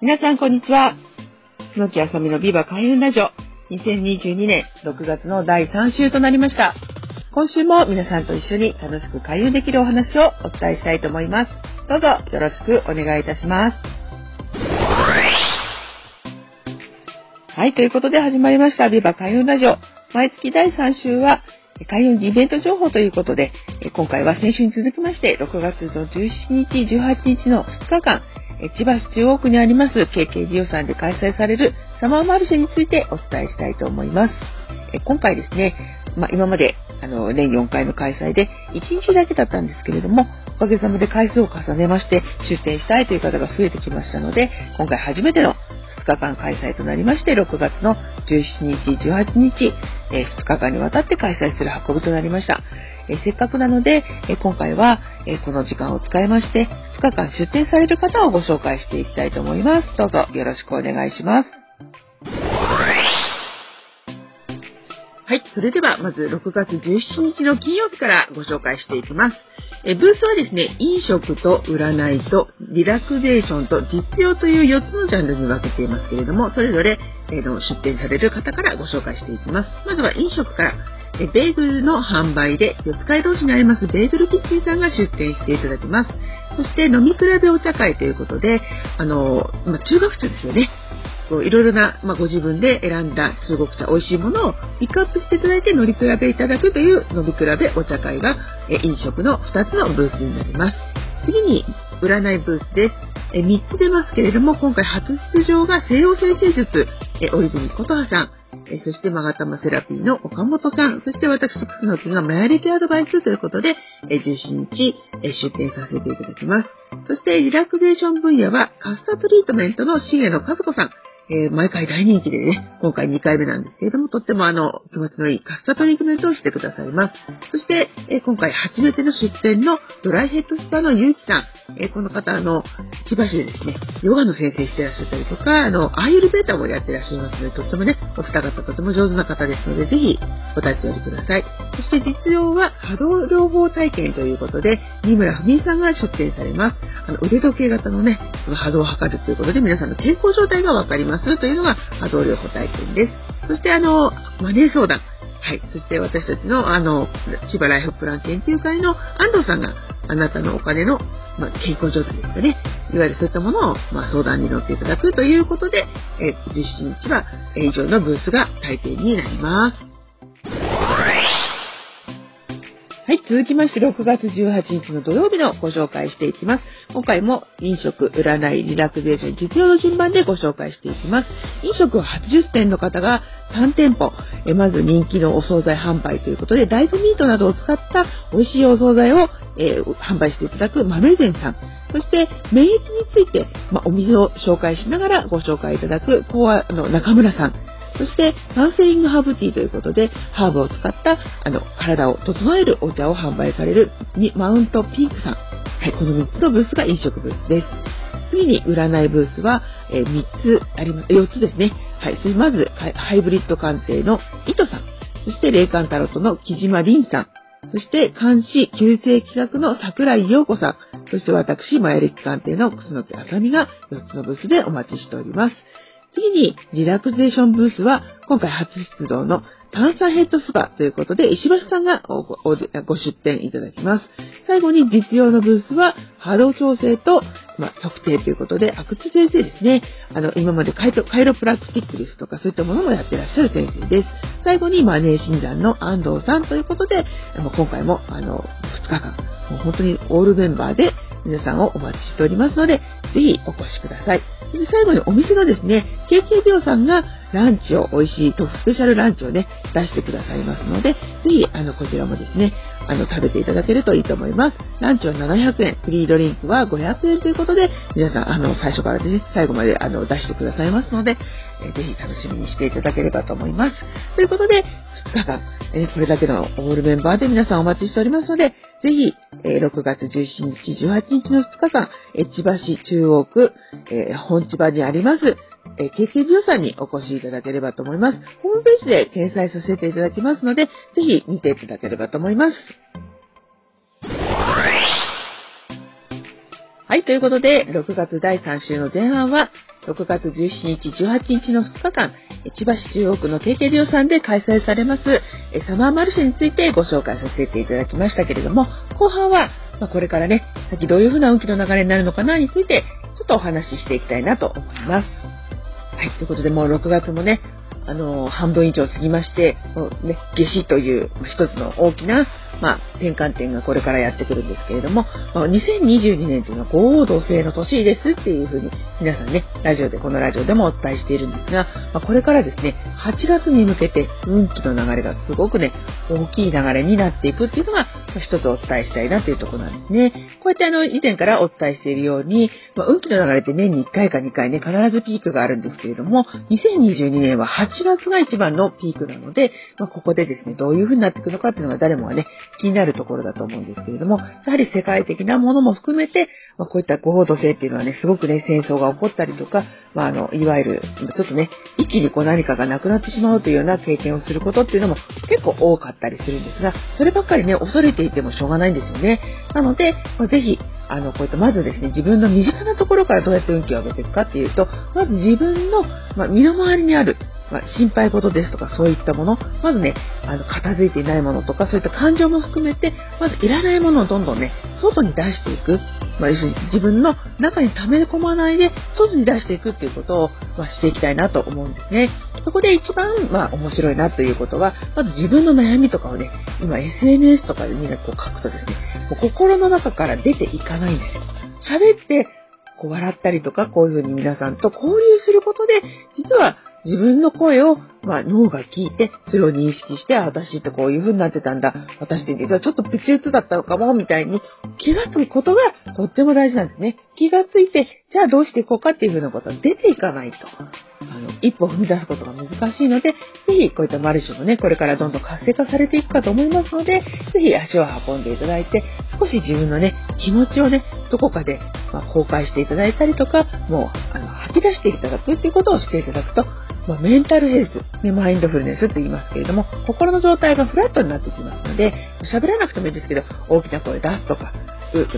皆さんこんにちは。楠木あさみのビバ開運ラジオ2022年6月の第3週となりました。今週も皆さんと一緒に楽しく開運できるお話をお伝えしたいと思います。どうぞよろしくお願いいたします。はい、ということで始まりました、ビバ開運ラジオ。毎月第3週は、開運イベント情報ということで、今回は先週に続きまして、6月の17日、18日の2日間、千葉市中央区にあります KKD 予算で開催されるサマーマルシェについてお伝えしたいと思います。今回ですね、まあ、今まであの年4回の開催で1日だけだったんですけれども、おかげさまで回数を重ねまして出店したいという方が増えてきましたので、今回初めての2日間開催となりまして、6月の17日、18日、え2日間にわたって開催する運びとなりました。えせっかくなので、え今回は、えこの時間を使いまして、2日間出店される方をご紹介していきたいと思います。どうぞよろしくお願いします。はい。それでは、まず6月17日の金曜日からご紹介していきます。えブースはですね、飲食と占いとリラクゼーションと実用という4つのジャンルに分けていますけれども、それぞれ、えの出展される方からご紹介していきます。まずは飲食から。えベーグルの販売で、四街道市にありますベーグルキッチンさんが出店していただきます。そして飲み比べお茶会ということで、あの、まあ、中学生ですよね。こういろいろな、まあ、ご自分で選んだ中国茶、美味しいものをピックアップしていただいて乗り比べいただくという飲み比べお茶会が、え飲食の2つのブースになります。次に、占いブースです。え3つ出ますけれども、今回初出場が西洋先生術、え折泉琴葉さん、えそしてマガタマセラピーの岡本さん、そして私、楠の木がマヤ歴アドバイスということで、え17日、え出展させていただきます。そしてリラクゼーション分野はカッサトリートメントの重野和子さん、えー、毎回大人気でね、今回2回目なんですけれども、とってもあの、気持ちのいいカスタトリートメントをしてくださいます。そして、えー、今回初めての出展のドライヘッドスパのゆうきさん、えー、この方、あの、千葉市でですね、ヨガの先生してらっしゃったりとか、あの、アーユルベータもやってらっしゃいますので、とってもね、お二方とても上手な方ですので、ぜひお立ち寄りください。そして実用は波動療法体験ということで、二村文さんが出展されます。あの、腕時計型のね、その波動を測るということで、皆さんの健康状態がわかります。ますというのが波動療法体験です。そしてあの、マネー相談。はい。そして私たちのあの、千葉ライフプラン研究会の安藤さんがあなたのお金の、まあ、健康状態ですかね。いわゆるそういったものを、まあ、相談に乗っていただくということで、え17日は以上のブースが大抵になります。はい、続きまして6月18日の土曜日のご紹介していきます。今回も飲食、占い、リラクゼーション、実用の順番でご紹介していきます。飲食は80店の方が3店舗、えまず人気のお惣菜販売ということで、大豆ミートなどを使った美味しいお惣菜を、えー、販売していただく豆膳さん。そして、免疫について、まあ、お店を紹介しながらご紹介いただく、コアの中村さん。そして、カウンセリングハーブティーということで、ハーブを使った、あの、体を整えるお茶を販売される、マウントピークさん。はい、この3つのブースが飲食ブースです。次に、占いブースは、え、3つあります、4つですね。はい、まず、ハイブリッド鑑定の糸さん。そして、霊感タロットの木島凛さん。そして、監視旧正企画の桜井陽子さん。そして私、前歴鑑定の楠木あさみが4つのブースでお待ちしております。次に、リラクゼーションブースは、今回初出動の炭酸ヘッドスパということで、石橋さんがご出展いただきます。最後に実用のブースは、波動調整と、まあ、測定ということで、阿久津先生ですね。あの、今までカイカイロプラクティックですとか、そういったものもやってらっしゃる先生です。最後に、マネー診断の安藤さんということで、今回も、あの、2日間、もう本当にオールメンバーで皆さんをお待ちしておりますので、ぜひお越しください。そして最後にお店のですね、KK ビオさんがランチを、美味しいトップスペシャルランチをね、出してくださいますので、ぜひ、あの、こちらもですね、あの、食べていただけるといいと思います。ランチは700円、フリードリンクは500円ということで、皆さん、あの、最初からね、最後まで、あの、出してくださいますので、え、ぜひ楽しみにしていただければと思います。ということで、2日間、え、これだけのオールメンバーで皆さんお待ちしておりますので、ぜひ、えー、6月17日、18日の2日間、え千葉市中央区、え本千葉にあります、え、KK ジオさんにお越しいただければと思います。ホームページで掲載させていただきますので、ぜひ見ていただければと思います。はい、ということで、6月第3週の前半は、6月17日、18日の2日間、千葉市中央区の KK 寮さんで開催されます、サマーマルシェについてご紹介させていただきましたけれども、後半は、まあ、これからね、先どういうふうな運気の流れになるのかなについて、ちょっとお話ししていきたいなと思います。はい、ということでもう6月もね、あの、半分以上過ぎまして、もうね、夏至という一つの大きな、まあ、転換点がこれからやってくるんですけれども、まあ、2022年というのは合同性の年ですっていうふうに皆さんね、ラジオで、このラジオでもお伝えしているんですが、まあ、これからですね、8月に向けて運気の流れがすごくね、大きい流れになっていくっていうのが、一つお伝えしたいなというところなんですね。こうやってあの、以前からお伝えしているように、まあ、運気の流れって年に1回か2回ね、必ずピークがあるんですけれども、2022年は8月が一番のピークなので、まあ、ここでですね、どういう風になっていくのかっていうのが誰もがね、気になるところだと思うんですけれども、やはり世界的なものも含めて、まあ、こういった合同性っていうのはね、すごくね、戦争が起こったりとか、まあ、あの、いわゆる、ちょっとね、一気にこう何かがなくなってしまうというような経験をすることっていうのも結構多かったりするんですが、そればっかりね、恐れていてもしょうがないんですよね。なので、まあ、ぜひ、あの、こういった、まずですね、自分の身近なところからどうやって運気を上げていくかっていうと、まず自分の、まあ、身の回りにある、まあ、心配事ですとかそういったもの、まずね、あの、片付いていないものとか、そういった感情も含めて、まずいらないものをどんどんね、外に出していく。まあ、要するに自分の中に溜め込まないで、外に出していくっていうことを、まあ、していきたいなと思うんですね。そこで一番、まあ、面白いなということは、まず自分の悩みとかをね、今 SNS とかでみんなこう書くとですね、もう心の中から出ていかないんです。喋って、こう笑ったりとか、こういうふうに皆さんと交流することで、実は自分の声を、まあ、脳が聞いて、それを認識して、あ、私ってこういう風になってたんだ。私って実はちょっとプチ打つだったのかも、みたいに気がつくことがとっても大事なんですね。気がついて、じゃあどうしていこうかっていう風なことは出ていかないと。あの、一歩踏み出すことが難しいので、ぜひこういったマルシュもね、これからどんどん活性化されていくかと思いますので、ぜひ足を運んでいただいて、少し自分のね、気持ちをね、どこかで、まあ、公開していただいたりとか、もう、あの、吐き出していただくっていうことをしていただくと、まあ、メンタルヘルス、ね、マインドフルネスって言いますけれども、心の状態がフラットになってきますので、喋らなくてもいいですけど、大きな声出すとか、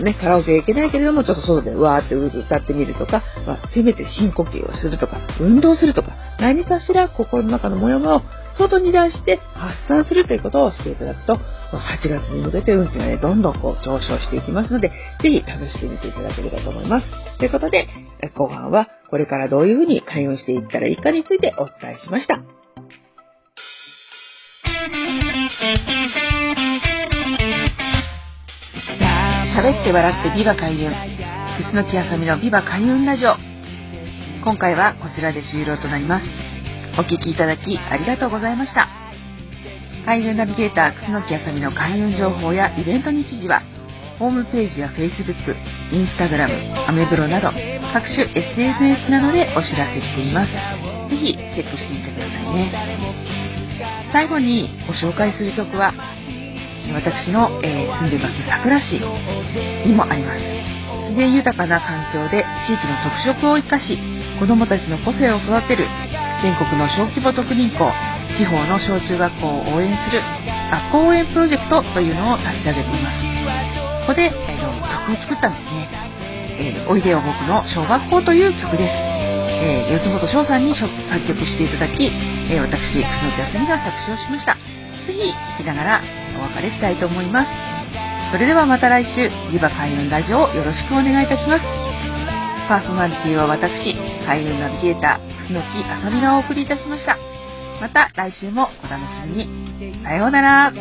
ね、カラオケ行けないけれども、ちょっと外でわーって歌ってみるとか、まあ、せめて深呼吸をするとか、運動するとか、何かしら心の中のモヤモヤを外に出して発散するということをしていただくと、8月に向けて運気がね、どんどんこう上昇していきますので、ぜひ試してみていただければと思います。ということで、後半はこれからどういうふうに開運していったらいいかについてお伝えしました。喋って笑ってビバ開運。楠木あさみのビバ開運ラジオ。今回はこちらで終了となります。お聴きいただきありがとうございました。開運ナビゲーター楠木あさみの開運情報やイベント日時は、ホームページや Facebook、Instagram、アメブロなど各種 SNS などでお知らせしています。ぜひチェックしてみてくださいね。最後にご紹介する曲は私の、えー、住んでいます桜市にもあります。自然豊かな環境で地域の特色を生かし、子どもたちの個性を育てる全国の小規模特任校、地方の小中学校を応援する学校応援プロジェクトというのを立ち上げています。ここで、えー、曲を作ったんですね。えー、おいでよ僕の小学校という曲です。えー、四本翔さんに作曲していただき、えー、私、楠木あさみが作詞をしました。ぜひ聴きながらお別れしたいと思います。それではまた来週、リバ開運ラジオをよろしくお願いいたします。パーソナリティは私、開運ナビゲーター、楠木あさみがお送りいたしました。また来週もお楽しみに。さようなら。